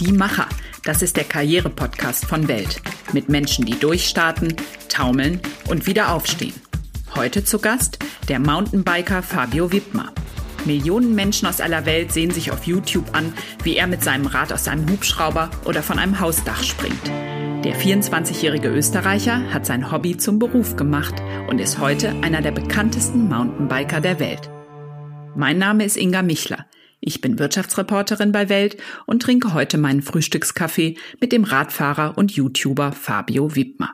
Die Macher, das ist der Karriere-Podcast von Welt. Mit Menschen, die durchstarten, taumeln und wieder aufstehen. Heute zu Gast der Mountainbiker Fabio Wittmer. Millionen Menschen aus aller Welt sehen sich auf YouTube an, wie er mit seinem Rad aus einem Hubschrauber oder von einem Hausdach springt. Der 24-jährige Österreicher hat sein Hobby zum Beruf gemacht und ist heute einer der bekanntesten Mountainbiker der Welt. Mein Name ist Inga Michler. Ich bin Wirtschaftsreporterin bei Welt und trinke heute meinen Frühstückskaffee mit dem Radfahrer und YouTuber Fabio Wiebmer.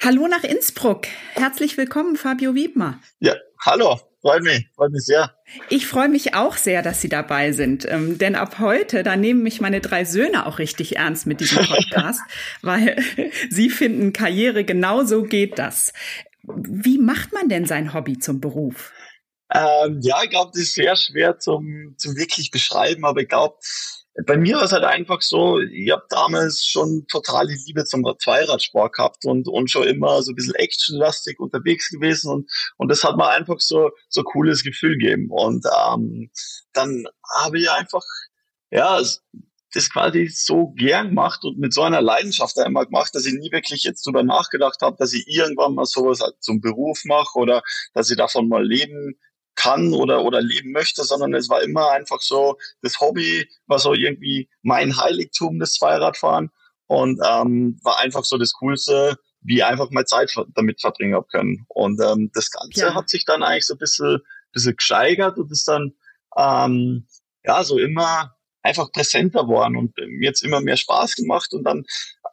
Hallo nach Innsbruck. Herzlich willkommen, Fabio Wiebmer. Ja, hallo. Freut mich, freut mich sehr. Ich freue mich auch sehr, dass Sie dabei sind, ähm, denn ab heute, da nehmen mich meine drei Söhne auch richtig ernst mit diesem Podcast, weil sie finden, Karriere genauso geht das. Wie macht man denn sein Hobby zum Beruf? Ähm, ja, ich glaube, das ist sehr schwer zum, zum wirklich beschreiben, aber ich glaube, bei mir war es halt einfach so, ich habe damals schon totale Liebe zum Zweiradsport gehabt und, und schon immer so ein bisschen actionlastig unterwegs gewesen und, und das hat mir einfach so so cooles Gefühl gegeben. Und ähm, dann habe ich einfach, ja, das quasi so gern gemacht und mit so einer Leidenschaft einmal gemacht, dass ich nie wirklich jetzt drüber nachgedacht habe, dass ich irgendwann mal sowas halt zum Beruf mache oder dass ich davon mal leben kann oder, oder leben möchte, sondern es war immer einfach so, das Hobby war so irgendwie mein Heiligtum, das Zweiradfahren und ähm, war einfach so das Coolste, wie einfach mal Zeit damit verbringen habe können. Und ähm, das Ganze ja. hat sich dann eigentlich so ein bisschen, bisschen gesteigert und ist dann ähm, ja so immer einfach präsenter worden und mir jetzt immer mehr Spaß gemacht und dann,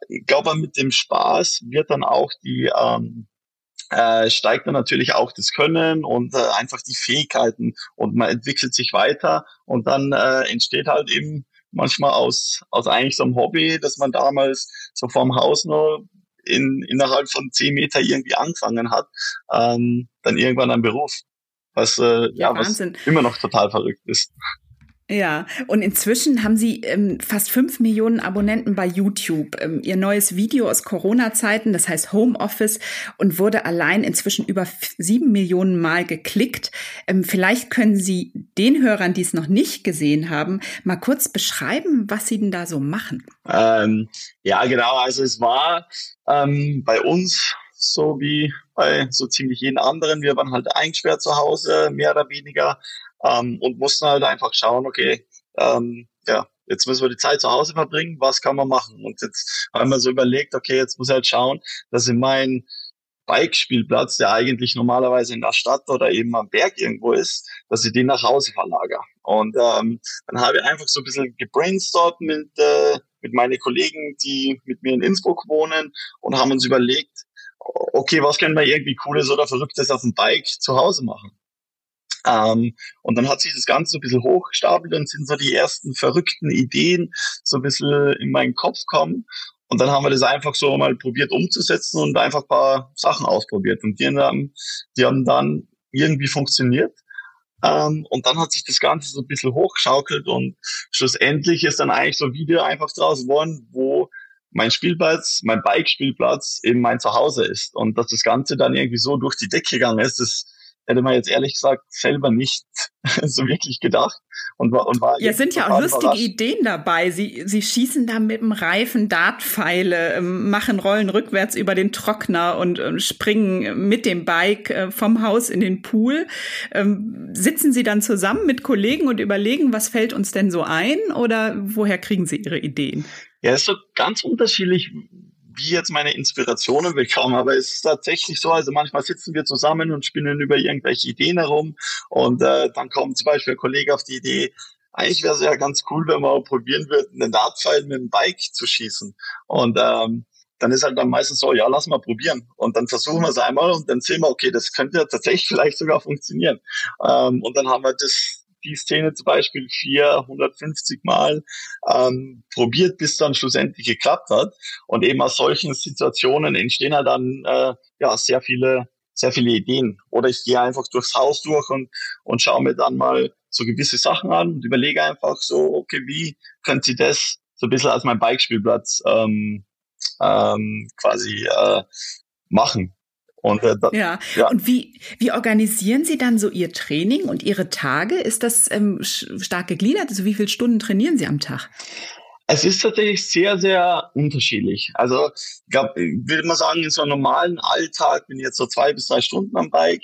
ich glaube, mit dem Spaß wird dann auch die ähm, äh, steigt dann natürlich auch das Können und äh, einfach die Fähigkeiten und man entwickelt sich weiter und dann äh, entsteht halt eben manchmal aus, aus eigentlich so einem Hobby, dass man damals so vorm Haus nur in, innerhalb von zehn Meter irgendwie angefangen hat, ähm, dann irgendwann ein Beruf, was, äh, ja, ja was immer noch total verrückt ist. Ja, und inzwischen haben Sie ähm, fast fünf Millionen Abonnenten bei YouTube. Ähm, Ihr neues Video aus Corona-Zeiten, das heißt Homeoffice und wurde allein inzwischen über sieben Millionen Mal geklickt. Ähm, vielleicht können Sie den Hörern, die es noch nicht gesehen haben, mal kurz beschreiben, was Sie denn da so machen. Ähm, ja, genau. Also es war ähm, bei uns so wie bei so ziemlich jeden anderen. Wir waren halt eingesperrt zu Hause, mehr oder weniger ähm, und mussten halt einfach schauen, okay, ähm, ja, jetzt müssen wir die Zeit zu Hause verbringen, was kann man machen? Und jetzt haben wir so überlegt, okay, jetzt muss ich halt schauen, dass in mein Bikespielplatz, der eigentlich normalerweise in der Stadt oder eben am Berg irgendwo ist, dass ich den nach Hause verlagere. Und ähm, dann habe ich einfach so ein bisschen gebrainstormt mit, äh, mit meinen Kollegen, die mit mir in Innsbruck wohnen und haben uns überlegt, okay, was können wir irgendwie Cooles oder Verrücktes auf dem Bike zu Hause machen? Ähm, und dann hat sich das Ganze so ein bisschen hochgestapelt und sind so die ersten verrückten Ideen so ein bisschen in meinen Kopf kommen. Und dann haben wir das einfach so mal probiert umzusetzen und einfach ein paar Sachen ausprobiert. Und die haben, die haben dann irgendwie funktioniert. Ähm, und dann hat sich das Ganze so ein bisschen hochgeschaukelt und schlussendlich ist dann eigentlich so ein Video einfach draus geworden, wo mein Spielplatz, mein Bike-Spielplatz eben mein Zuhause ist. Und dass das Ganze dann irgendwie so durch die Decke gegangen ist, das hätte man jetzt ehrlich gesagt selber nicht so wirklich gedacht und war und war ja sind ja auch lustige Ideen dabei. Sie sie schießen da mit dem Reifen Dartpfeile ähm, machen Rollen rückwärts über den Trockner und ähm, springen mit dem Bike äh, vom Haus in den Pool. Ähm, sitzen sie dann zusammen mit Kollegen und überlegen was fällt uns denn so ein oder woher kriegen sie ihre Ideen? Ja ist so ganz unterschiedlich wie jetzt meine Inspirationen bekomme, aber es ist tatsächlich so, also manchmal sitzen wir zusammen und spinnen über irgendwelche Ideen herum und äh, dann kommt zum Beispiel ein Kollege auf die Idee, eigentlich wäre es ja ganz cool, wenn wir probieren würden, einen Dartpfeil mit dem Bike zu schießen. Und ähm, dann ist halt dann meistens so, ja, lass mal probieren. Und dann versuchen wir es einmal und dann sehen wir, okay, das könnte ja tatsächlich vielleicht sogar funktionieren. Ähm, und dann haben wir das die Szene zum Beispiel 450 Mal ähm, probiert, bis dann schlussendlich geklappt hat. Und eben aus solchen Situationen entstehen halt dann äh, ja sehr viele sehr viele Ideen. Oder ich gehe einfach durchs Haus durch und, und schaue mir dann mal so gewisse Sachen an und überlege einfach so, okay, wie könnte ich das so ein bisschen als mein Bikespielplatz ähm, ähm, quasi äh, machen. Und, äh, das, ja. ja. Und wie, wie organisieren Sie dann so Ihr Training und Ihre Tage? Ist das ähm, stark gegliedert? Also wie viele Stunden trainieren Sie am Tag? Es ist tatsächlich sehr, sehr unterschiedlich. Also ich würde mal sagen, in so einem normalen Alltag bin ich jetzt so zwei bis drei Stunden am Bike.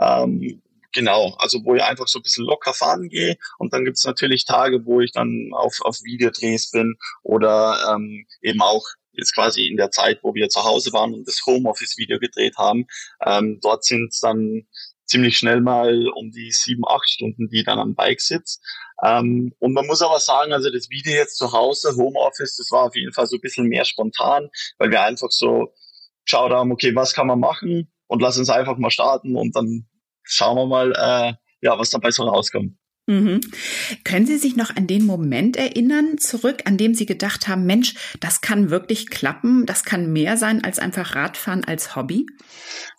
Ähm, genau, also wo ich einfach so ein bisschen locker fahren gehe. Und dann gibt's natürlich Tage, wo ich dann auf, auf Videodrehs bin oder ähm, eben auch jetzt quasi in der Zeit, wo wir zu Hause waren und das Homeoffice-Video gedreht haben. Ähm, dort sind es dann ziemlich schnell mal um die sieben, acht Stunden, die dann am Bike sitzt. Ähm, und man muss aber sagen, also das Video jetzt zu Hause, Homeoffice, das war auf jeden Fall so ein bisschen mehr spontan, weil wir einfach so geschaut haben, okay, was kann man machen und lass uns einfach mal starten und dann schauen wir mal, äh, ja, was dabei so rauskommt. Mhm. Können Sie sich noch an den Moment erinnern, zurück, an dem Sie gedacht haben, Mensch, das kann wirklich klappen, das kann mehr sein als einfach Radfahren als Hobby?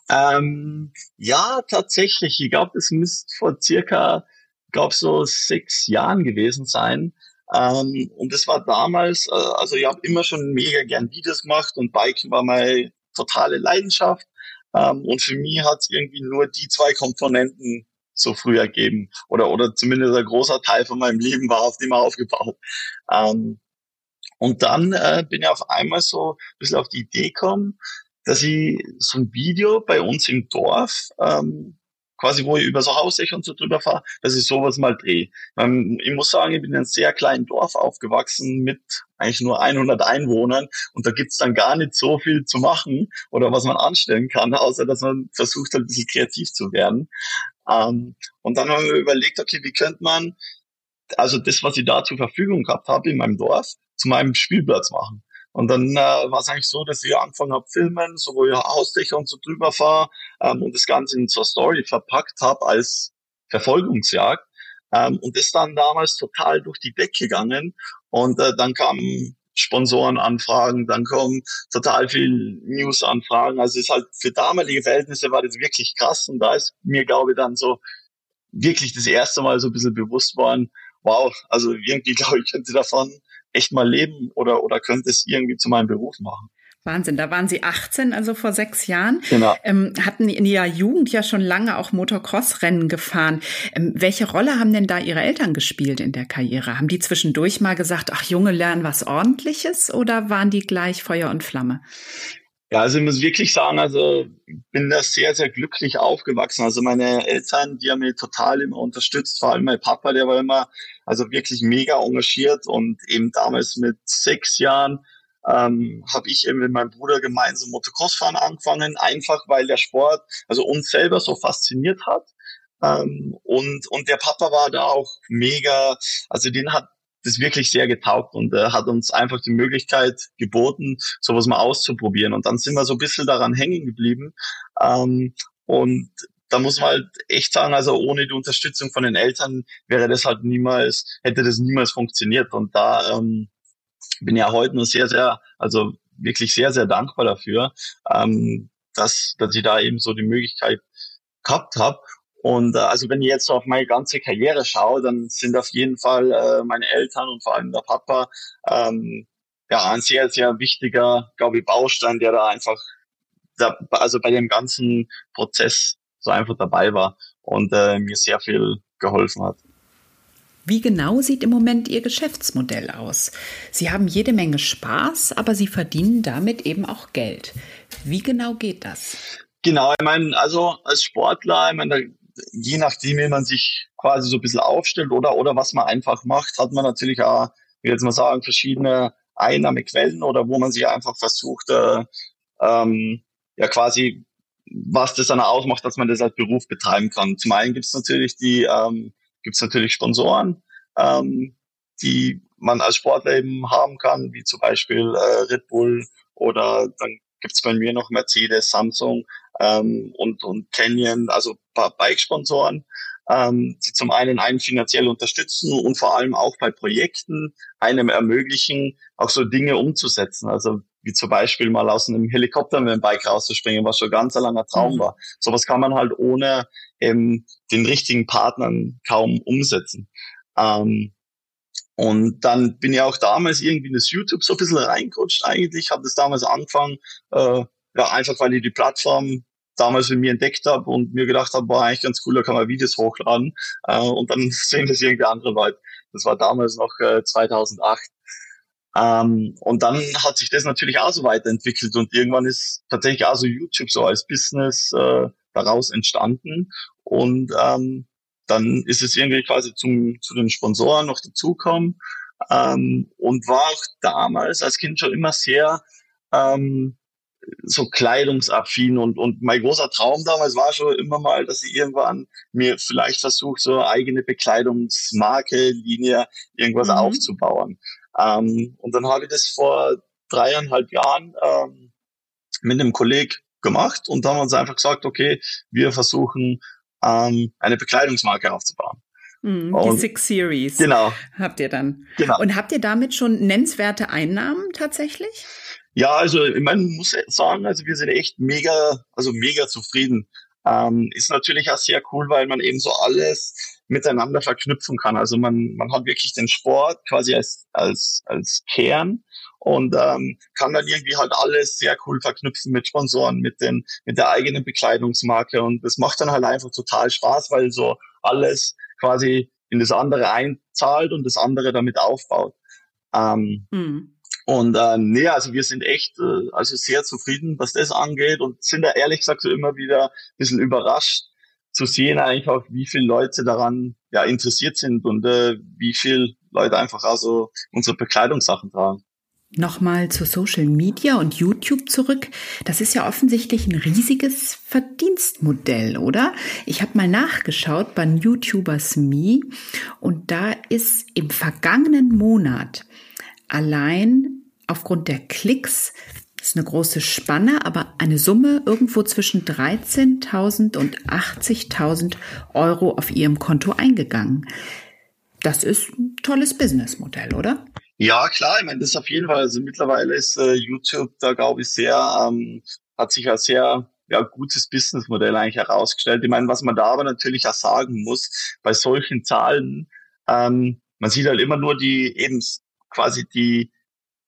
Ähm, ja, tatsächlich. Ich glaube, das müsste vor circa, glaube so sechs Jahren gewesen sein. Ähm, und das war damals, äh, also ich habe immer schon mega gern Videos gemacht und Biken war meine totale Leidenschaft. Ähm, und für mich hat es irgendwie nur die zwei Komponenten so früh ergeben. Oder, oder zumindest ein großer Teil von meinem Leben war auf dem aufgebaut. Ähm, und dann äh, bin ich auf einmal so ein bisschen auf die Idee gekommen, dass ich so ein Video bei uns im Dorf, ähm, quasi wo ich über so Hausdächer und so drüber fahre, dass ich sowas mal drehe. Ähm, ich muss sagen, ich bin in einem sehr kleinen Dorf aufgewachsen mit eigentlich nur 100 Einwohnern und da gibt's dann gar nicht so viel zu machen oder was man anstellen kann, außer dass man versucht, ein bisschen kreativ zu werden. Ähm, und dann haben wir überlegt, okay, wie könnte man also das, was ich da zur Verfügung gehabt habe in meinem Dorf, zu meinem Spielplatz machen. Und dann äh, war es eigentlich so, dass ich angefangen habe filmen, so wo ich Hausdächer und so drüber fahre ähm, und das Ganze in so eine Story verpackt habe als Verfolgungsjagd. Ähm, und ist dann damals total durch die Decke gegangen. Und äh, dann kamen Sponsorenanfragen, dann kommen total viel News-Anfragen. Also es ist halt für damalige Verhältnisse war das wirklich krass. Und da ist mir, glaube ich, dann so wirklich das erste Mal so ein bisschen bewusst worden, wow, also irgendwie, glaube ich, könnte davon echt mal leben oder, oder könnte es irgendwie zu meinem Beruf machen. Wahnsinn, da waren Sie 18, also vor sechs Jahren. Genau. Ähm, hatten in Ihrer Jugend ja schon lange auch Motocross-Rennen gefahren. Ähm, welche Rolle haben denn da Ihre Eltern gespielt in der Karriere? Haben die zwischendurch mal gesagt, ach Junge, lernen was Ordentliches oder waren die gleich Feuer und Flamme? Ja, also ich muss wirklich sagen, also ich bin da sehr, sehr glücklich aufgewachsen. Also meine Eltern, die haben mich total immer unterstützt, vor allem mein Papa, der war immer also wirklich mega engagiert und eben damals mit sechs Jahren ähm, habe ich eben mit meinem Bruder gemeinsam Motocross-Fahren angefangen, einfach weil der Sport also uns selber so fasziniert hat. Ähm, und, und der Papa war da auch mega, also den hat das wirklich sehr getaugt und äh, hat uns einfach die Möglichkeit geboten, sowas mal auszuprobieren. Und dann sind wir so ein bisschen daran hängen geblieben. Ähm, und da muss man halt echt sagen, also ohne die Unterstützung von den Eltern wäre das halt niemals, hätte das niemals funktioniert. Und da ähm, bin ja heute nur sehr, sehr, also wirklich sehr, sehr dankbar dafür, ähm, dass, dass ich da eben so die Möglichkeit gehabt habe. Und äh, also wenn ich jetzt so auf meine ganze Karriere schaue, dann sind auf jeden Fall äh, meine Eltern und vor allem der Papa ähm, ja ein sehr, sehr wichtiger, glaube ich, Baustein, der da einfach, da, also bei dem ganzen Prozess so einfach dabei war und äh, mir sehr viel geholfen hat. Wie genau sieht im Moment Ihr Geschäftsmodell aus? Sie haben jede Menge Spaß, aber Sie verdienen damit eben auch Geld. Wie genau geht das? Genau, ich meine, also als Sportler, ich meine, je nachdem, wie man sich quasi so ein bisschen aufstellt oder, oder was man einfach macht, hat man natürlich auch, wie jetzt mal sagen, verschiedene Einnahmequellen oder wo man sich einfach versucht, äh, ähm, ja quasi, was das dann ausmacht, dass man das als Beruf betreiben kann. Zum einen gibt es natürlich die ähm, gibt es natürlich Sponsoren, ähm, die man als Sportler eben haben kann, wie zum Beispiel äh, Red Bull oder dann gibt es bei mir noch Mercedes, Samsung ähm, und, und Canyon, also ein paar Bike-Sponsoren, ähm, die zum einen einen finanziell unterstützen und vor allem auch bei Projekten einem ermöglichen, auch so Dinge umzusetzen. Also wie zum Beispiel mal aus einem Helikopter mit dem Bike rauszuspringen, was schon ganz ein langer Traum mhm. war. Sowas kann man halt ohne ähm, den richtigen Partnern kaum umsetzen. Ähm, und dann bin ich auch damals irgendwie in das YouTube so ein bisschen reingerutscht eigentlich, habe das damals angefangen, äh, ja, einfach weil ich die Plattform damals in mir entdeckt habe und mir gedacht habe, war eigentlich ganz cool, da kann man Videos hochladen äh, und dann sehen das irgendwie andere Leute. Das war damals noch äh, 2008. Ähm, und dann hat sich das natürlich auch so weiterentwickelt und irgendwann ist tatsächlich auch so YouTube so als Business äh, daraus entstanden und ähm, dann ist es irgendwie quasi zum, zu den Sponsoren noch dazugekommen ähm, und war auch damals als Kind schon immer sehr ähm, so kleidungsaffin und, und mein großer Traum damals war schon immer mal, dass ich irgendwann mir vielleicht versuche, so eine eigene Bekleidungsmarke, Linie, irgendwas mhm. aufzubauen. Ähm, und dann habe ich das vor dreieinhalb Jahren ähm, mit einem Kollegen gemacht und dann haben wir uns einfach gesagt, okay, wir versuchen ähm, eine Bekleidungsmarke aufzubauen. Mm, die Six Series. Genau. Habt ihr dann. Genau. Und habt ihr damit schon nennenswerte Einnahmen tatsächlich? Ja, also meine, muss sagen, also wir sind echt mega, also mega zufrieden. Ähm, ist natürlich auch sehr cool, weil man eben so alles miteinander verknüpfen kann. Also man, man hat wirklich den Sport quasi als, als, als Kern und ähm, kann dann irgendwie halt alles sehr cool verknüpfen mit Sponsoren, mit den, mit der eigenen Bekleidungsmarke und das macht dann halt einfach total Spaß, weil so alles quasi in das andere einzahlt und das andere damit aufbaut. Ähm, mhm. Und äh, nee, also wir sind echt äh, also sehr zufrieden, was das angeht und sind da ehrlich gesagt so immer wieder ein bisschen überrascht zu sehen einfach, wie viele Leute daran ja interessiert sind und äh, wie viele Leute einfach also unsere Bekleidungssachen tragen. Nochmal zu Social Media und YouTube zurück. Das ist ja offensichtlich ein riesiges Verdienstmodell, oder? Ich habe mal nachgeschaut bei YouTubers Me und da ist im vergangenen Monat allein aufgrund der Klicks, das ist eine große Spanne, aber eine Summe irgendwo zwischen 13.000 und 80.000 Euro auf ihrem Konto eingegangen. Das ist ein tolles Businessmodell, oder? Ja, klar, ich meine, das ist auf jeden Fall, also mittlerweile ist äh, YouTube da, glaube ich, sehr, ähm, hat sich als sehr ja, gutes Businessmodell eigentlich herausgestellt. Ich meine, was man da aber natürlich auch sagen muss, bei solchen Zahlen, ähm, man sieht halt immer nur die eben quasi die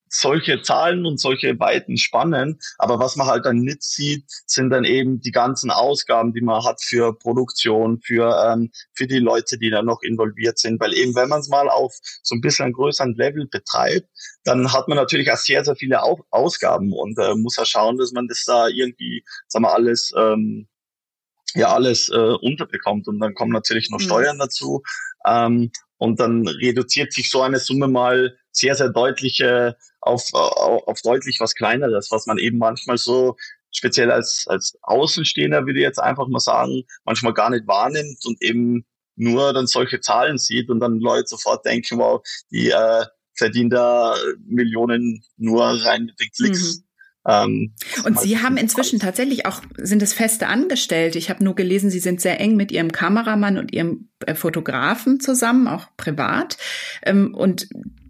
solche Zahlen und solche weiten Spannen. Aber was man halt dann nicht sieht, sind dann eben die ganzen Ausgaben, die man hat für Produktion, für, ähm, für die Leute, die da noch involviert sind. Weil eben, wenn man es mal auf so ein bisschen größeren Level betreibt, dann hat man natürlich auch sehr, sehr viele Au Ausgaben und äh, muss ja schauen, dass man das da irgendwie, sagen wir, alles ähm, ja alles äh, unterbekommt und dann kommen natürlich noch mhm. Steuern dazu ähm, und dann reduziert sich so eine Summe mal sehr, sehr deutlich äh, auf, auf, auf deutlich was Kleineres, was man eben manchmal so speziell als, als Außenstehender, würde ich jetzt einfach mal sagen, manchmal gar nicht wahrnimmt und eben nur dann solche Zahlen sieht und dann Leute sofort denken, wow, die äh, verdienen da Millionen nur rein mit den Klicks. Mhm. Ähm, und Sie haben inzwischen tatsächlich auch, sind es feste Angestellte. Ich habe nur gelesen, Sie sind sehr eng mit Ihrem Kameramann und Ihrem äh, Fotografen zusammen, auch privat. Ähm, und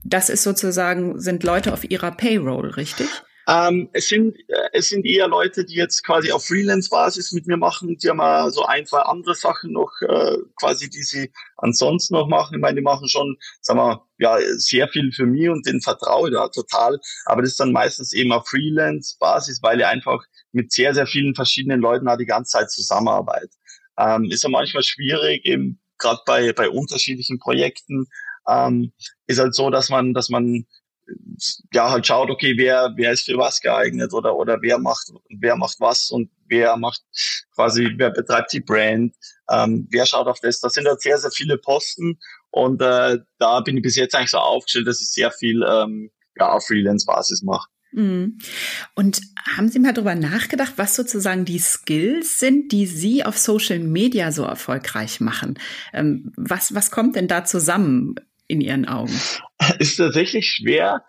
das ist sozusagen, sind Leute auf Ihrer Payroll, richtig? Ähm, es sind äh, es sind eher Leute, die jetzt quasi auf Freelance-Basis mit mir machen. Die haben mal so ein, zwei andere Sachen noch äh, quasi, die sie ansonsten noch machen. Ich meine, die machen schon, sagen wir, ja, sehr viel für mich und den vertraue ich da total. Aber das ist dann meistens eben auf Freelance-Basis, weil ich einfach mit sehr, sehr vielen verschiedenen Leuten auch die ganze Zeit zusammenarbeite. Ähm, ist ja manchmal schwierig, eben gerade bei, bei unterschiedlichen Projekten, ähm, ist halt so, dass man, dass man ja halt schaut, okay, wer, wer ist für was geeignet oder, oder wer macht, wer macht was und wer macht quasi, wer betreibt die Brand, ähm, wer schaut auf das. Das sind halt sehr, sehr viele Posten und äh, da bin ich bis jetzt eigentlich so aufgestellt, dass ich sehr viel ähm, ja, auf Freelance-Basis mache. Mhm. Und haben Sie mal darüber nachgedacht, was sozusagen die Skills sind, die Sie auf Social Media so erfolgreich machen? Ähm, was, was kommt denn da zusammen? In Ihren Augen? Ist tatsächlich schwer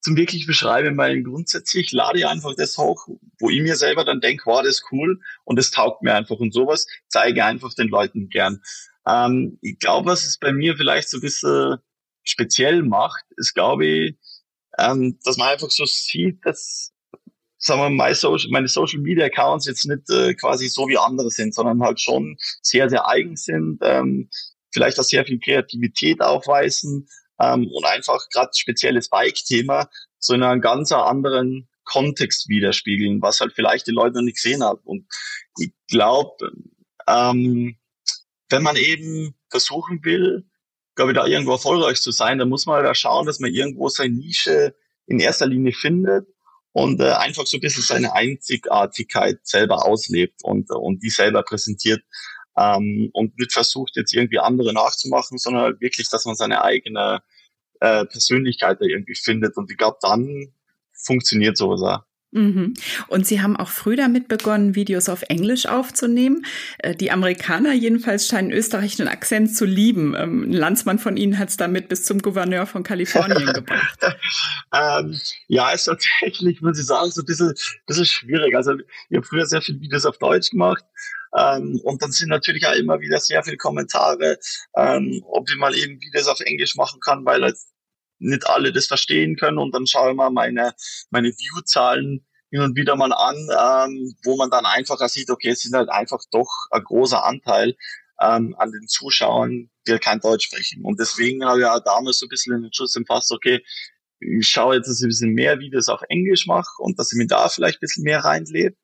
zum wirklich beschreiben, weil grundsätzlich lade ich einfach das hoch, wo ich mir selber dann denke, wow, das ist cool und das taugt mir einfach und sowas zeige einfach den Leuten gern. Ähm, ich glaube, was es bei mir vielleicht so ein bisschen speziell macht, ist, glaube ich, ähm, dass man einfach so sieht, dass sagen wir mal, Social, meine Social Media Accounts jetzt nicht äh, quasi so wie andere sind, sondern halt schon sehr, sehr eigen sind, ähm, vielleicht auch sehr viel Kreativität aufweisen ähm, und einfach gerade spezielles Bike-Thema so in einer ganz anderen Kontext widerspiegeln, was halt vielleicht die Leute noch nicht gesehen haben. Und ich glaube, ähm, wenn man eben versuchen will, glaube ich, da irgendwo erfolgreich zu sein, dann muss man da schauen, dass man irgendwo seine Nische in erster Linie findet und äh, einfach so ein bisschen seine Einzigartigkeit selber auslebt und, und die selber präsentiert ähm, und nicht versucht, jetzt irgendwie andere nachzumachen, sondern halt wirklich, dass man seine eigene äh, Persönlichkeit da irgendwie findet. Und ich glaube, dann funktioniert sowas auch. Mhm. Und Sie haben auch früh damit begonnen, Videos auf Englisch aufzunehmen. Äh, die Amerikaner jedenfalls scheinen österreichischen Akzent zu lieben. Ähm, ein Landsmann von Ihnen hat es damit bis zum Gouverneur von Kalifornien gebracht. ähm, ja, ist tatsächlich, muss ich sagen, so ein bisschen, bisschen schwierig. Also ich habe früher sehr viele Videos auf Deutsch gemacht. Ähm, und dann sind natürlich auch immer wieder sehr viele Kommentare, ähm, ob ich mal eben Videos auf Englisch machen kann, weil halt nicht alle das verstehen können und dann schaue ich mal meine, meine View-Zahlen hin und wieder mal an, ähm, wo man dann einfacher sieht, okay, es sind halt einfach doch ein großer Anteil ähm, an den Zuschauern, die halt kein Deutsch sprechen. Und deswegen habe ich ja damals so ein bisschen den Schuss gefasst, okay, ich schaue jetzt, dass ich ein bisschen mehr Videos auf Englisch mache und dass ich mir da vielleicht ein bisschen mehr reinlebe.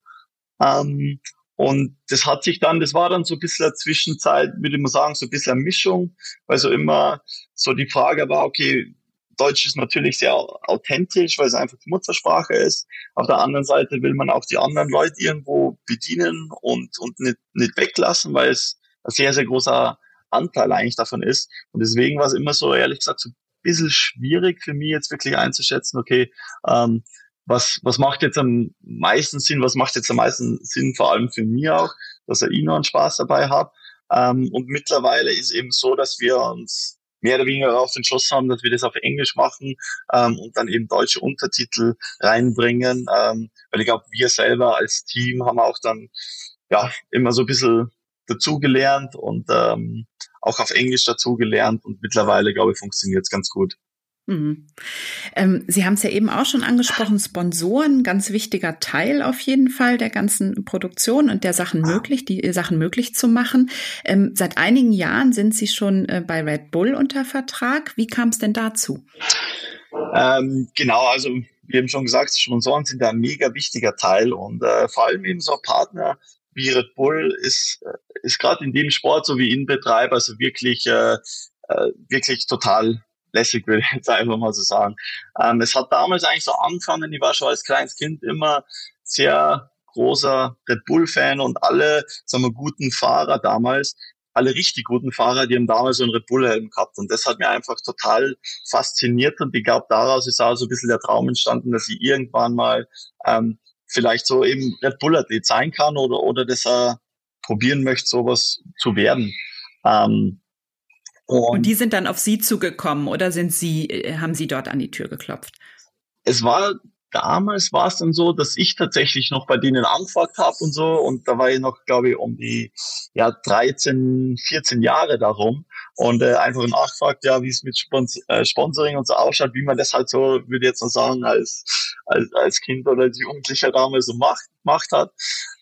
Ähm, und das hat sich dann, das war dann so ein bisschen eine Zwischenzeit, würde ich mal sagen, so ein bisschen eine Mischung, weil so immer so die Frage war, okay, Deutsch ist natürlich sehr authentisch, weil es einfach die Muttersprache ist. Auf der anderen Seite will man auch die anderen Leute irgendwo bedienen und, und nicht, nicht weglassen, weil es ein sehr, sehr großer Anteil eigentlich davon ist. Und deswegen war es immer so, ehrlich gesagt, so ein bisschen schwierig für mich jetzt wirklich einzuschätzen, okay, ähm, was, was macht jetzt am meisten Sinn, was macht jetzt am meisten Sinn, vor allem für mich auch, dass ich noch einen Spaß dabei habe. Ähm, und mittlerweile ist eben so, dass wir uns mehr oder weniger darauf entschlossen haben, dass wir das auf Englisch machen ähm, und dann eben deutsche Untertitel reinbringen. Ähm, weil ich glaube, wir selber als Team haben auch dann ja immer so ein bisschen dazugelernt und ähm, auch auf Englisch dazugelernt und mittlerweile, glaube ich, funktioniert es ganz gut. Mhm. Ähm, Sie haben es ja eben auch schon angesprochen, Sponsoren, ganz wichtiger Teil auf jeden Fall der ganzen Produktion und der Sachen möglich, die Sachen möglich zu machen. Ähm, seit einigen Jahren sind Sie schon äh, bei Red Bull unter Vertrag. Wie kam es denn dazu? Ähm, genau, also wie eben schon gesagt, Sponsoren sind da ein mega wichtiger Teil und äh, vor allem eben so Partner wie Red Bull ist, äh, ist gerade in dem Sport, so wie Inbetreiber, also wirklich, äh, äh, wirklich total lässig, würde ich jetzt einfach mal so sagen. Ähm, es hat damals eigentlich so angefangen, ich war schon als kleines Kind immer sehr großer Red Bull-Fan und alle, sagen wir, guten Fahrer damals, alle richtig guten Fahrer, die haben damals so einen Red Bull-Helm gehabt. Und das hat mir einfach total fasziniert. Und ich glaube, daraus ist auch so ein bisschen der Traum entstanden, dass ich irgendwann mal ähm, vielleicht so eben Red Bull-Athlet sein kann oder, oder das äh, probieren möchte, sowas zu werden. Ähm, und, und die sind dann auf Sie zugekommen oder sind Sie, äh, haben Sie dort an die Tür geklopft? Es war damals war es dann so, dass ich tatsächlich noch bei denen angefragt habe und so. Und da war ich noch, glaube ich, um die ja 13, 14 Jahre darum. Und äh, einfach nachgefragt, ja, wie es mit Spons äh, Sponsoring und so ausschaut, wie man das halt so, würde ich jetzt mal sagen, als, als, als Kind oder als Jugendlicher damals so macht, gemacht hat.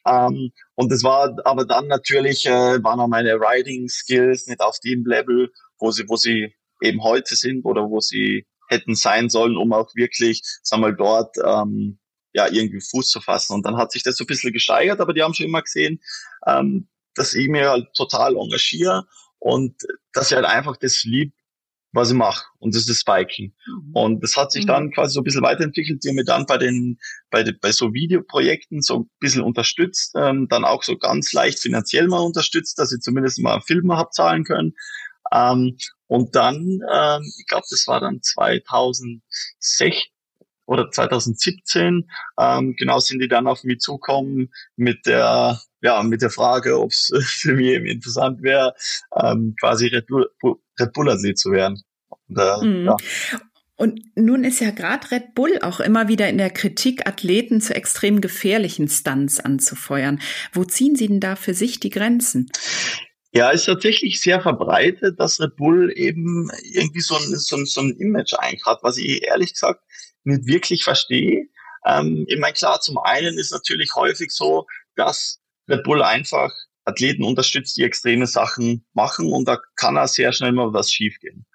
Ähm, und das war aber dann natürlich, äh, waren auch meine Riding Skills nicht auf dem Level, wo sie, wo sie eben heute sind oder wo sie hätten sein sollen, um auch wirklich, sagen wir mal, dort ähm, ja irgendwie Fuß zu fassen. Und dann hat sich das so ein bisschen gesteigert, aber die haben schon immer gesehen, ähm, dass ich mir halt total engagiere und dass ich halt einfach das lieb, was ich mache. Und das ist das Spiking. Mhm. Und das hat sich dann mhm. quasi so ein bisschen weiterentwickelt. Die haben mir dann bei den, bei, den, bei so Videoprojekten so ein bisschen unterstützt, ähm, dann auch so ganz leicht finanziell mal unterstützt, dass ich zumindest mal Filme hab zahlen können. Ähm, und dann, ähm, ich glaube, das war dann 2016 oder 2017, ähm, genau sind die dann auf mich zukommen mit der, ja, mit der Frage, ob es für mich eben interessant wäre, ähm, quasi Red Bull, Red Bull Athlet zu werden. Und, äh, mhm. ja. Und nun ist ja gerade Red Bull auch immer wieder in der Kritik, Athleten zu extrem gefährlichen Stunts anzufeuern. Wo ziehen Sie denn da für sich die Grenzen? Ja, ist tatsächlich sehr verbreitet, dass Red Bull eben irgendwie so ein, so ein, so ein Image eigentlich hat, was ich ehrlich gesagt nicht wirklich verstehe. Ähm, ich meine, klar, zum einen ist natürlich häufig so, dass Red Bull einfach Athleten unterstützt, die extreme Sachen machen und da kann auch sehr schnell mal was schiefgehen.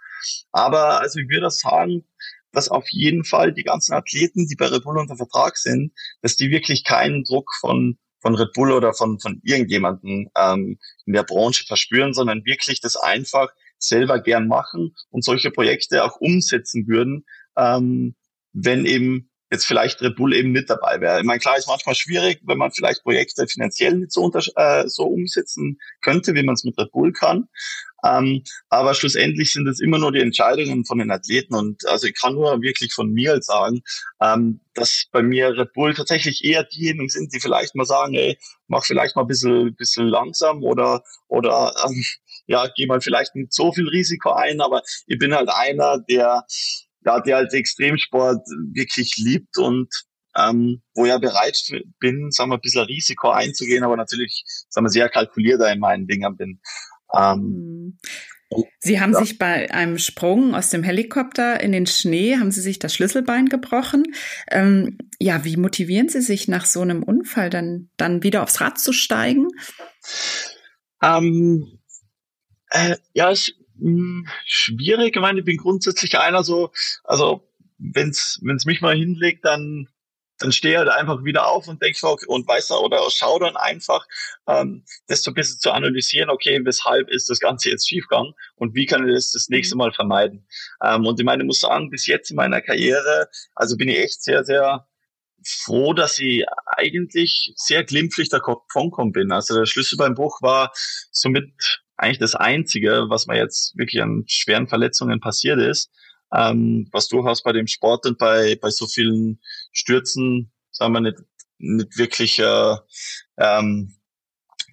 Aber also ich würde sagen, dass auf jeden Fall die ganzen Athleten, die bei Red Bull unter Vertrag sind, dass die wirklich keinen Druck von von Red Bull oder von von irgendjemanden ähm, in der Branche verspüren, sondern wirklich das einfach selber gern machen und solche Projekte auch umsetzen würden, ähm, wenn eben jetzt vielleicht Red Bull eben nicht dabei wäre. Ich meine, klar ist manchmal schwierig, wenn man vielleicht Projekte finanziell nicht so, äh, so umsetzen könnte, wie man es mit Red Bull kann. Ähm, aber schlussendlich sind es immer nur die Entscheidungen von den Athleten. Und also ich kann nur wirklich von mir sagen, ähm, dass bei mir Red Bull tatsächlich eher diejenigen sind, die vielleicht mal sagen, ey, mach vielleicht mal ein bisschen, bisschen langsam oder, oder ähm, ja, geh mal vielleicht nicht so viel Risiko ein. Aber ich bin halt einer, der ja, der halt Extremsport wirklich liebt und ähm, wo ja bereit bin, sagen wir, ein bisschen Risiko einzugehen, aber natürlich, sagen wir, sehr kalkulierter in meinen Dingern bin. Ähm, hm. Sie haben ja. sich bei einem Sprung aus dem Helikopter in den Schnee, haben Sie sich das Schlüsselbein gebrochen. Ähm, ja, wie motivieren Sie sich nach so einem Unfall dann, dann wieder aufs Rad zu steigen? Ähm, äh, ja, ich, mh, hm, schwierig. Ich meine, ich bin grundsätzlich einer so, also wenn's wenn's mich mal hinlegt, dann dann stehe halt einfach wieder auf und denke okay, und weiß oder schau dann einfach, ähm, das so ein bisschen zu analysieren, okay, weshalb ist das Ganze jetzt schiefgegangen und wie kann ich das das nächste mhm. Mal vermeiden. Ähm, und ich meine, ich muss sagen, bis jetzt in meiner Karriere, also bin ich echt sehr, sehr froh, dass ich eigentlich sehr glimpflich davon bin. Also der Schlüsselbeinbruch war somit eigentlich das Einzige, was mir jetzt wirklich an schweren Verletzungen passiert ist ähm, was durchaus bei dem Sport und bei, bei so vielen Stürzen, sagen wir, nicht, nicht wirklich äh, ähm,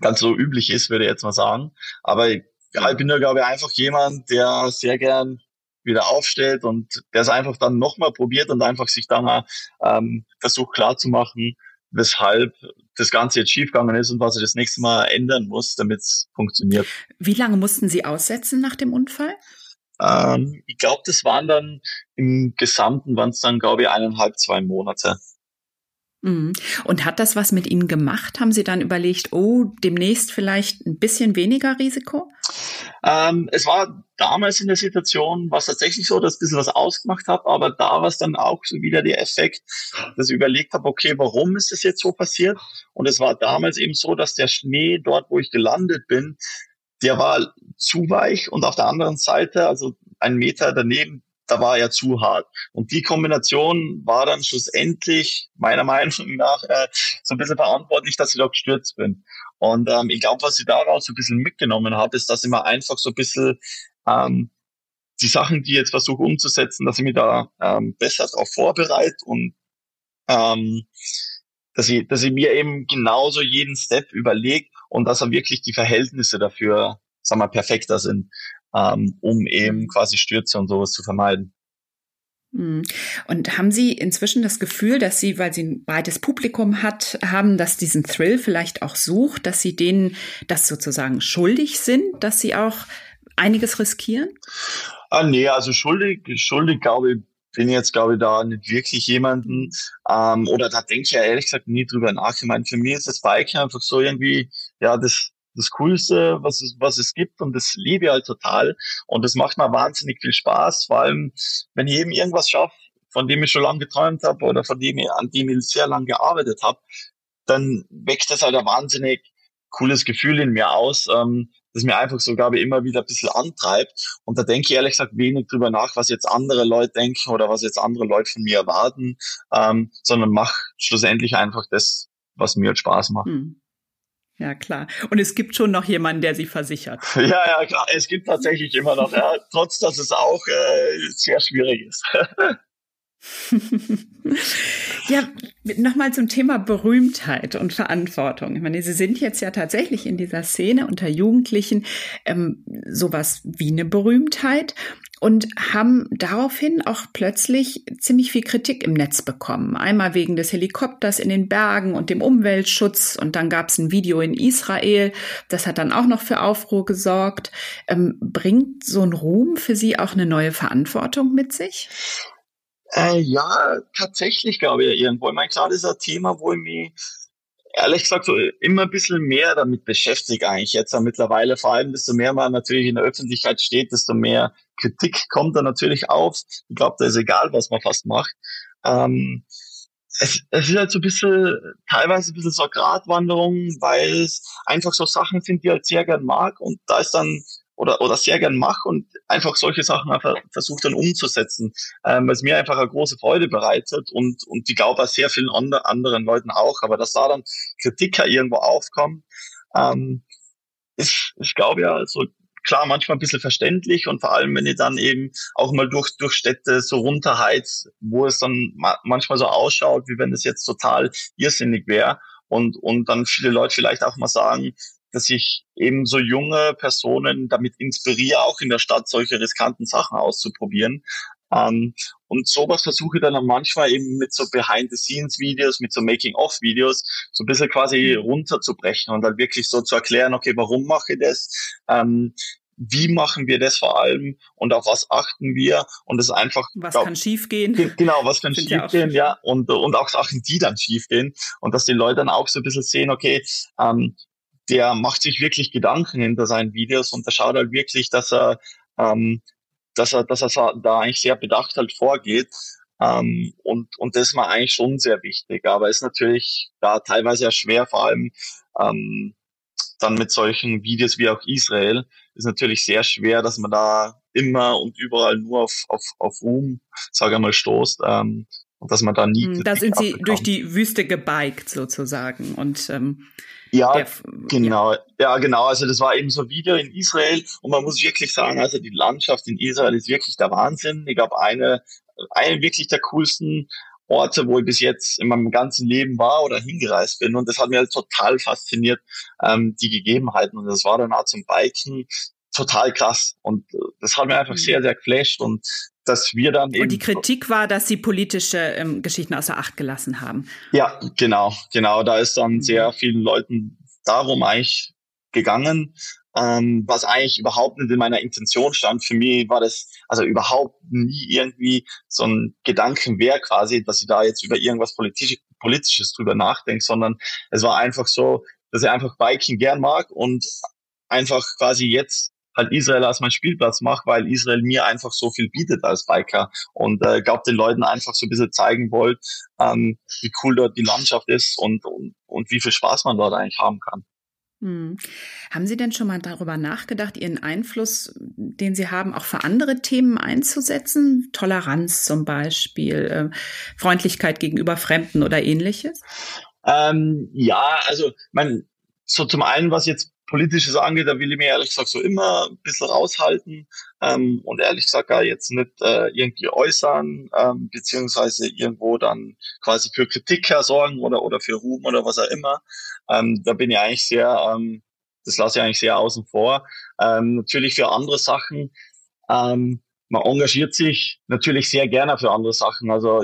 ganz so üblich ist, würde ich jetzt mal sagen. Aber ja, ich bin ja, glaube ich, einfach jemand, der sehr gern wieder aufstellt und der es einfach dann nochmal probiert und einfach sich dann mal ähm, versucht klarzumachen, weshalb das Ganze jetzt schiefgegangen ist und was er das nächste Mal ändern muss, damit es funktioniert. Wie lange mussten Sie aussetzen nach dem Unfall? Ähm, ich glaube, das waren dann im Gesamten waren es dann, glaube ich, eineinhalb, zwei Monate. Mhm. Und hat das was mit Ihnen gemacht? Haben Sie dann überlegt, oh, demnächst vielleicht ein bisschen weniger Risiko? Ähm, es war damals in der Situation, was tatsächlich so, dass ein bisschen was ausgemacht habe, aber da war es dann auch so wieder der Effekt, dass ich überlegt habe, okay, warum ist das jetzt so passiert? Und es war damals eben so, dass der Schnee dort, wo ich gelandet bin, der war zu weich und auf der anderen Seite, also ein Meter daneben, da war er zu hart. Und die Kombination war dann schlussendlich meiner Meinung nach äh, so ein bisschen verantwortlich, dass ich da gestürzt bin. Und ähm, ich glaube, was ich daraus so ein bisschen mitgenommen habe, ist, dass ich mir einfach so ein bisschen ähm, die Sachen, die ich jetzt versuche umzusetzen, dass ich mich da ähm, besser darauf vorbereite und ähm, dass ich, dass ich mir eben genauso jeden Step überlege und dass er wirklich die Verhältnisse dafür, sagen wir, perfekter sind, ähm, um eben quasi Stürze und sowas zu vermeiden. Hm. Und haben Sie inzwischen das Gefühl, dass Sie, weil Sie ein breites Publikum hat, haben, dass diesen Thrill vielleicht auch sucht, dass Sie denen das sozusagen schuldig sind, dass Sie auch einiges riskieren? Ah, nee, also schuldig, schuldig glaube ich, bin jetzt, glaube ich, da nicht wirklich jemanden, ähm, oder da denke ich ja ehrlich gesagt nie drüber nach. Ich meine, für mich ist das Bike einfach so irgendwie, ja, das, das Coolste, was es, was es gibt und das liebe ich halt total. Und das macht mir wahnsinnig viel Spaß, vor allem, wenn ich eben irgendwas schaffe, von dem ich schon lange geträumt habe oder von dem ich, an dem ich sehr lange gearbeitet habe, dann weckt das halt ein wahnsinnig cooles Gefühl in mir aus. Ähm, das mir einfach so, glaube ich, immer wieder ein bisschen antreibt. Und da denke ich ehrlich gesagt wenig drüber nach, was jetzt andere Leute denken oder was jetzt andere Leute von mir erwarten, ähm, sondern mach schlussendlich einfach das, was mir Spaß macht. Hm. Ja, klar. Und es gibt schon noch jemanden, der sie versichert. Ja, ja, klar. Es gibt tatsächlich immer noch, ja, trotz dass es auch äh, sehr schwierig ist. ja, nochmal zum Thema Berühmtheit und Verantwortung. Ich meine, Sie sind jetzt ja tatsächlich in dieser Szene unter Jugendlichen ähm, sowas wie eine Berühmtheit und haben daraufhin auch plötzlich ziemlich viel Kritik im Netz bekommen. Einmal wegen des Helikopters in den Bergen und dem Umweltschutz und dann gab es ein Video in Israel, das hat dann auch noch für Aufruhr gesorgt. Ähm, bringt so ein Ruhm für Sie auch eine neue Verantwortung mit sich? Äh, ja, tatsächlich glaube ich irgendwo. Ich meine, klar, das ist ein Thema, wo ich mich ehrlich gesagt so immer ein bisschen mehr damit beschäftigt eigentlich jetzt mittlerweile. Vor allem, desto mehr man natürlich in der Öffentlichkeit steht, desto mehr Kritik kommt da natürlich auf. Ich glaube, da ist egal, was man fast macht. Ähm, es, es ist halt so ein bisschen, teilweise ein bisschen so eine Gratwanderung, weil es einfach so Sachen sind, die ich halt sehr gern mag und da ist dann oder, oder sehr gern mache und einfach solche Sachen einfach versucht dann umzusetzen, ähm, weil es mir einfach eine große Freude bereitet und, und ich glaube auch sehr vielen andre, anderen Leuten auch, aber dass da dann Kritiker irgendwo aufkommen, ähm, ist, ich glaube ja, also klar, manchmal ein bisschen verständlich und vor allem, wenn ihr dann eben auch mal durch, durch Städte so runterheizt, wo es dann ma manchmal so ausschaut, wie wenn es jetzt total irrsinnig wäre und, und dann viele Leute vielleicht auch mal sagen, dass ich eben so junge Personen damit inspiriere, auch in der Stadt solche riskanten Sachen auszuprobieren. Ähm, und sowas versuche ich dann manchmal eben mit so Behind-the-Scenes-Videos, mit so Making-of-Videos, so ein bisschen quasi mhm. runterzubrechen und dann wirklich so zu erklären, okay, warum mache ich das? Ähm, wie machen wir das vor allem und auf was achten wir und das einfach was glaub, kann schiefgehen genau was kann schiefgehen ja und und auch Sachen die dann schiefgehen und dass die Leute dann auch so ein bisschen sehen okay ähm, der macht sich wirklich Gedanken hinter seinen Videos und der schaut halt wirklich, dass er, ähm, dass er, dass er da eigentlich sehr bedacht halt vorgeht. Ähm, und, und das ist mir eigentlich schon sehr wichtig. Aber ist natürlich da teilweise ja schwer, vor allem ähm, dann mit solchen Videos wie auch Israel, ist natürlich sehr schwer, dass man da immer und überall nur auf, auf, auf Ruhm, sage ich mal, stoßt. Ähm, und dass man da nie. Hm, da sind sie durch die Wüste gebiked sozusagen. Und ähm, ja, der, genau. Ja. ja, genau. Also das war eben so Video in Israel und man muss wirklich sagen, also die Landschaft in Israel ist wirklich der Wahnsinn. Ich glaube, eine, eine wirklich der coolsten Orte, wo ich bis jetzt in meinem ganzen Leben war oder hingereist bin. Und das hat mir halt total fasziniert, ähm, die Gegebenheiten. Und das war dann auch zum Biken total krass. Und äh, das hat mir einfach mhm. sehr, sehr geflasht. Und dass wir dann eben. Und die Kritik war, dass sie politische ähm, Geschichten außer Acht gelassen haben. Ja, genau, genau. Da ist dann mhm. sehr vielen Leuten darum eigentlich gegangen, ähm, was eigentlich überhaupt nicht in meiner Intention stand. Für mich war das also überhaupt nie irgendwie so ein Gedankenwehr quasi, dass ich da jetzt über irgendwas politisch, Politisches drüber nachdenke, sondern es war einfach so, dass ich einfach Biking gern mag und einfach quasi jetzt halt Israel als mein Spielplatz mache, weil Israel mir einfach so viel bietet als Biker und äh, glaube den Leuten einfach so ein bisschen zeigen wollt, ähm, wie cool dort die Landschaft ist und, und, und wie viel Spaß man dort eigentlich haben kann. Hm. Haben Sie denn schon mal darüber nachgedacht, Ihren Einfluss, den Sie haben, auch für andere Themen einzusetzen? Toleranz zum Beispiel, äh, Freundlichkeit gegenüber Fremden oder ähnliches? Ähm, ja, also man so zum einen, was jetzt Politisches angeht, da will ich mir ehrlich gesagt so immer ein bisschen raushalten ähm, und ehrlich gesagt gar jetzt nicht äh, irgendwie äußern, ähm, beziehungsweise irgendwo dann quasi für Kritik hersorgen oder, oder für Ruhm oder was auch immer. Ähm, da bin ich eigentlich sehr, ähm, das lasse ich eigentlich sehr außen vor. Ähm, natürlich für andere Sachen, ähm, man engagiert sich natürlich sehr gerne für andere Sachen. Also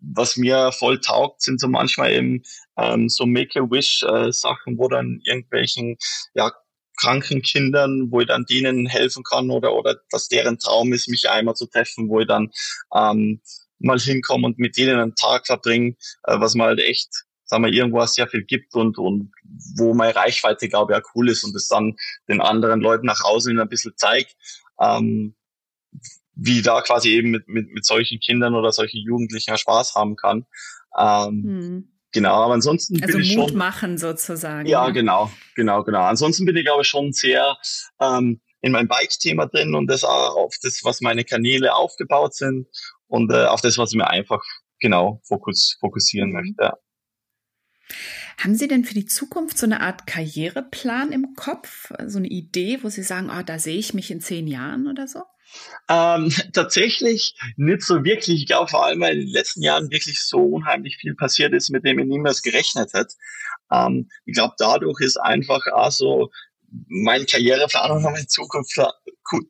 was mir voll taugt, sind so manchmal eben ähm, so Make-A-Wish-Sachen, äh, wo dann irgendwelchen ja, kranken Kindern, wo ich dann denen helfen kann oder, oder dass deren Traum ist, mich einmal zu treffen, wo ich dann ähm, mal hinkomme und mit denen einen Tag verbringe, äh, was mal halt echt, sagen wir, irgendwo sehr viel gibt und, und wo meine Reichweite, glaube ich, auch cool ist und es dann den anderen Leuten nach außen ein bisschen zeigt. Ähm, wie da quasi eben mit, mit, mit solchen Kindern oder solchen Jugendlichen Spaß haben kann. Ähm, hm. Genau, aber ansonsten also bin ich Mut schon. machen sozusagen. Ja, ja, genau, genau, genau. Ansonsten bin ich, ich, schon sehr ähm, in meinem Bike-Thema drin und das auch auf das, was meine Kanäle aufgebaut sind und äh, auf das, was ich mir einfach genau fokus, fokussieren mhm. möchte. Ja. Haben Sie denn für die Zukunft so eine Art Karriereplan im Kopf? So eine Idee, wo Sie sagen, oh, da sehe ich mich in zehn Jahren oder so? Ähm, tatsächlich nicht so wirklich. Ich glaube vor allem, weil in den letzten Jahren wirklich so unheimlich viel passiert ist, mit dem ich niemals gerechnet hat. Ähm, ich glaube, dadurch ist einfach auch so mein Karriereplan und mein Zukunft,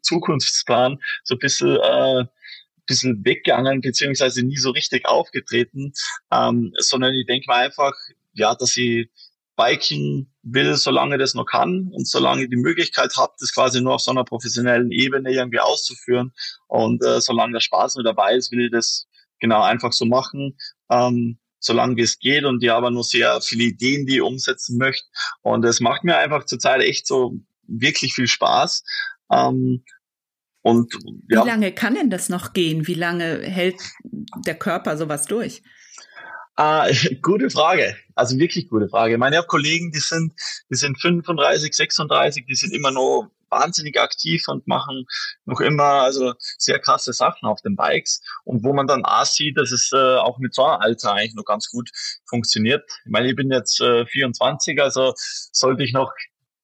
Zukunftsplan so ein bisschen, äh, bisschen weggegangen, beziehungsweise nie so richtig aufgetreten, ähm, sondern ich denke mal einfach, ja, dass ich Biking will, solange das noch kann und solange ich die Möglichkeit habe, das quasi nur auf so einer professionellen Ebene irgendwie auszuführen und äh, solange der Spaß nur dabei ist, will ich das genau einfach so machen. Ähm, solange wie es geht und die aber nur sehr viele Ideen, die ich umsetzen möchte. Und es macht mir einfach zurzeit echt so wirklich viel Spaß. Ähm, und, ja. Wie lange kann denn das noch gehen? Wie lange hält der Körper sowas durch? Äh, gute Frage. Also wirklich gute Frage. Meine Kollegen, die sind, die sind 35, 36, die sind immer noch wahnsinnig aktiv und machen noch immer also sehr krasse Sachen auf den Bikes und wo man dann auch sieht, dass es äh, auch mit so einem Alter eigentlich noch ganz gut funktioniert. Ich meine, ich bin jetzt äh, 24, also sollte ich noch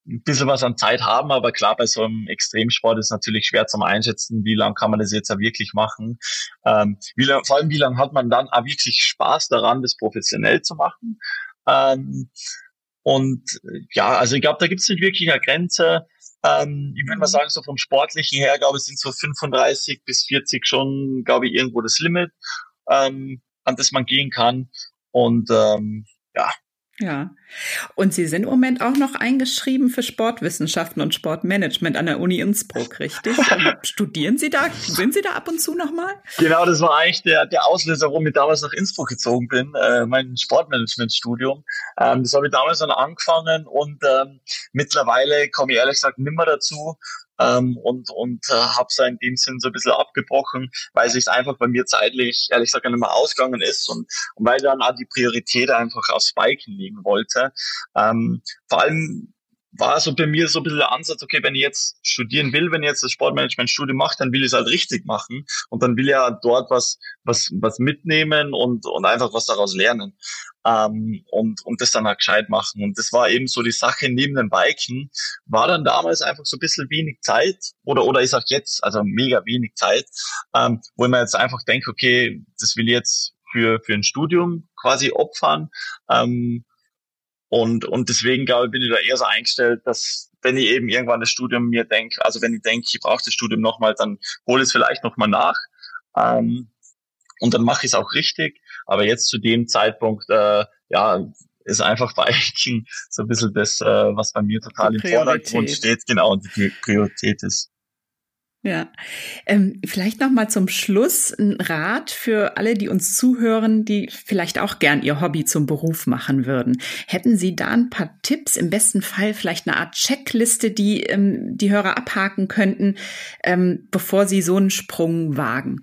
ein bisschen was an Zeit haben, aber klar, bei so einem Extremsport ist natürlich schwer zum Einschätzen, wie lange kann man das jetzt auch wirklich machen. Ähm, wie lang, vor allem, wie lange hat man dann auch wirklich Spaß daran, das professionell zu machen. Ähm, und ja, also ich glaube, da gibt es nicht wirklich eine Grenze. Ähm, ich würde mal sagen, so vom Sportlichen her, glaube ich, sind so 35 bis 40 schon, glaube ich, irgendwo das Limit, ähm, an das man gehen kann. Und ähm, ja, ja. Und Sie sind im Moment auch noch eingeschrieben für Sportwissenschaften und Sportmanagement an der Uni Innsbruck, richtig? Studieren Sie da? Sind Sie da ab und zu nochmal? Genau, das war eigentlich der, der Auslöser, warum ich damals nach Innsbruck gezogen bin, äh, mein Sportmanagementstudium. Ähm, das habe ich damals dann angefangen und ähm, mittlerweile komme ich ehrlich gesagt nimmer dazu, ähm, und, und äh, habe es in dem Sinn so ein bisschen abgebrochen, weil sich einfach bei mir zeitlich, ehrlich gesagt, nicht mehr ausgegangen ist und, und weil dann auch die Priorität einfach aufs Biken liegen wollte. Ähm, vor allem war so bei mir so ein bisschen der Ansatz, okay, wenn ich jetzt studieren will, wenn ich jetzt das Sportmanagement-Studium mache, dann will ich es halt richtig machen und dann will ich ja dort was, was, was mitnehmen und, und einfach was daraus lernen ähm, und, und das dann halt gescheit machen. Und das war eben so die Sache neben dem Biken, war dann damals einfach so ein bisschen wenig Zeit oder, oder ich sag jetzt, also mega wenig Zeit, ähm, wo mir jetzt einfach denke, okay, das will ich jetzt für, für ein Studium quasi opfern. Ähm, und, und deswegen, glaube ich, bin ich da eher so eingestellt, dass wenn ich eben irgendwann das Studium mir denke, also wenn ich denke, ich brauche das Studium nochmal, dann hole ich es vielleicht nochmal nach. Ähm, und dann mache ich es auch richtig. Aber jetzt zu dem Zeitpunkt, äh, ja, ist einfach Biking so ein bisschen das, äh, was bei mir total im Vordergrund steht, genau, und die Priorität ist. Ja, ähm, vielleicht noch mal zum Schluss ein Rat für alle, die uns zuhören, die vielleicht auch gern ihr Hobby zum Beruf machen würden. Hätten Sie da ein paar Tipps, im besten Fall vielleicht eine Art Checkliste, die ähm, die Hörer abhaken könnten, ähm, bevor sie so einen Sprung wagen?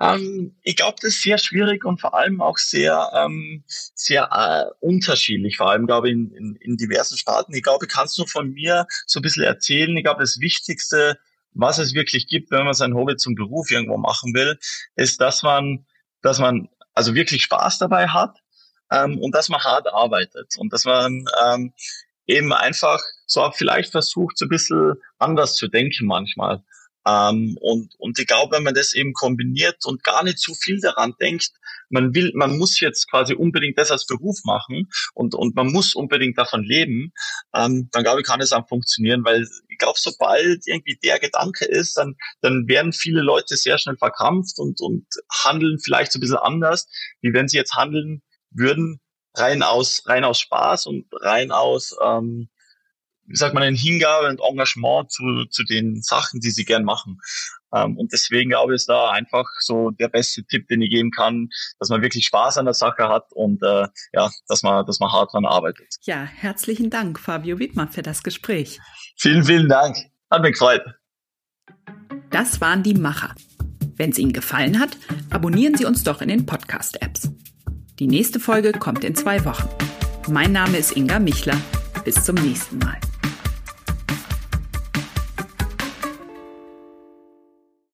Ähm, ich glaube, das ist sehr schwierig und vor allem auch sehr, ähm, sehr äh, unterschiedlich, vor allem, glaube ich, in, in, in diversen Staaten. Ich glaube, kannst du von mir so ein bisschen erzählen. Ich glaube, das Wichtigste, was es wirklich gibt, wenn man sein Hobby zum Beruf irgendwo machen will, ist, dass man, dass man also wirklich Spaß dabei hat ähm, und dass man hart arbeitet und dass man ähm, eben einfach so vielleicht versucht, so ein bisschen anders zu denken manchmal. Ähm, und, und ich glaube, wenn man das eben kombiniert und gar nicht zu viel daran denkt, man will, man muss jetzt quasi unbedingt das als Beruf machen und, und man muss unbedingt davon leben, ähm, dann glaube ich, kann es auch funktionieren, weil ich glaube, sobald irgendwie der Gedanke ist, dann, dann werden viele Leute sehr schnell verkrampft und, und handeln vielleicht so ein bisschen anders, wie wenn sie jetzt handeln würden, rein aus, rein aus Spaß und rein aus, ähm, wie sagt man, eine Hingabe und Engagement zu, zu den Sachen, die sie gern machen. Ähm, und deswegen glaube ich, ist da einfach so der beste Tipp, den ich geben kann, dass man wirklich Spaß an der Sache hat und äh, ja, dass man, dass man hart dran arbeitet. Ja, herzlichen Dank, Fabio Wiedmann, für das Gespräch. Vielen, vielen Dank. Hat mich gefreut. Das waren die Macher. Wenn es Ihnen gefallen hat, abonnieren Sie uns doch in den Podcast-Apps. Die nächste Folge kommt in zwei Wochen. Mein Name ist Inga Michler. Bis zum nächsten Mal.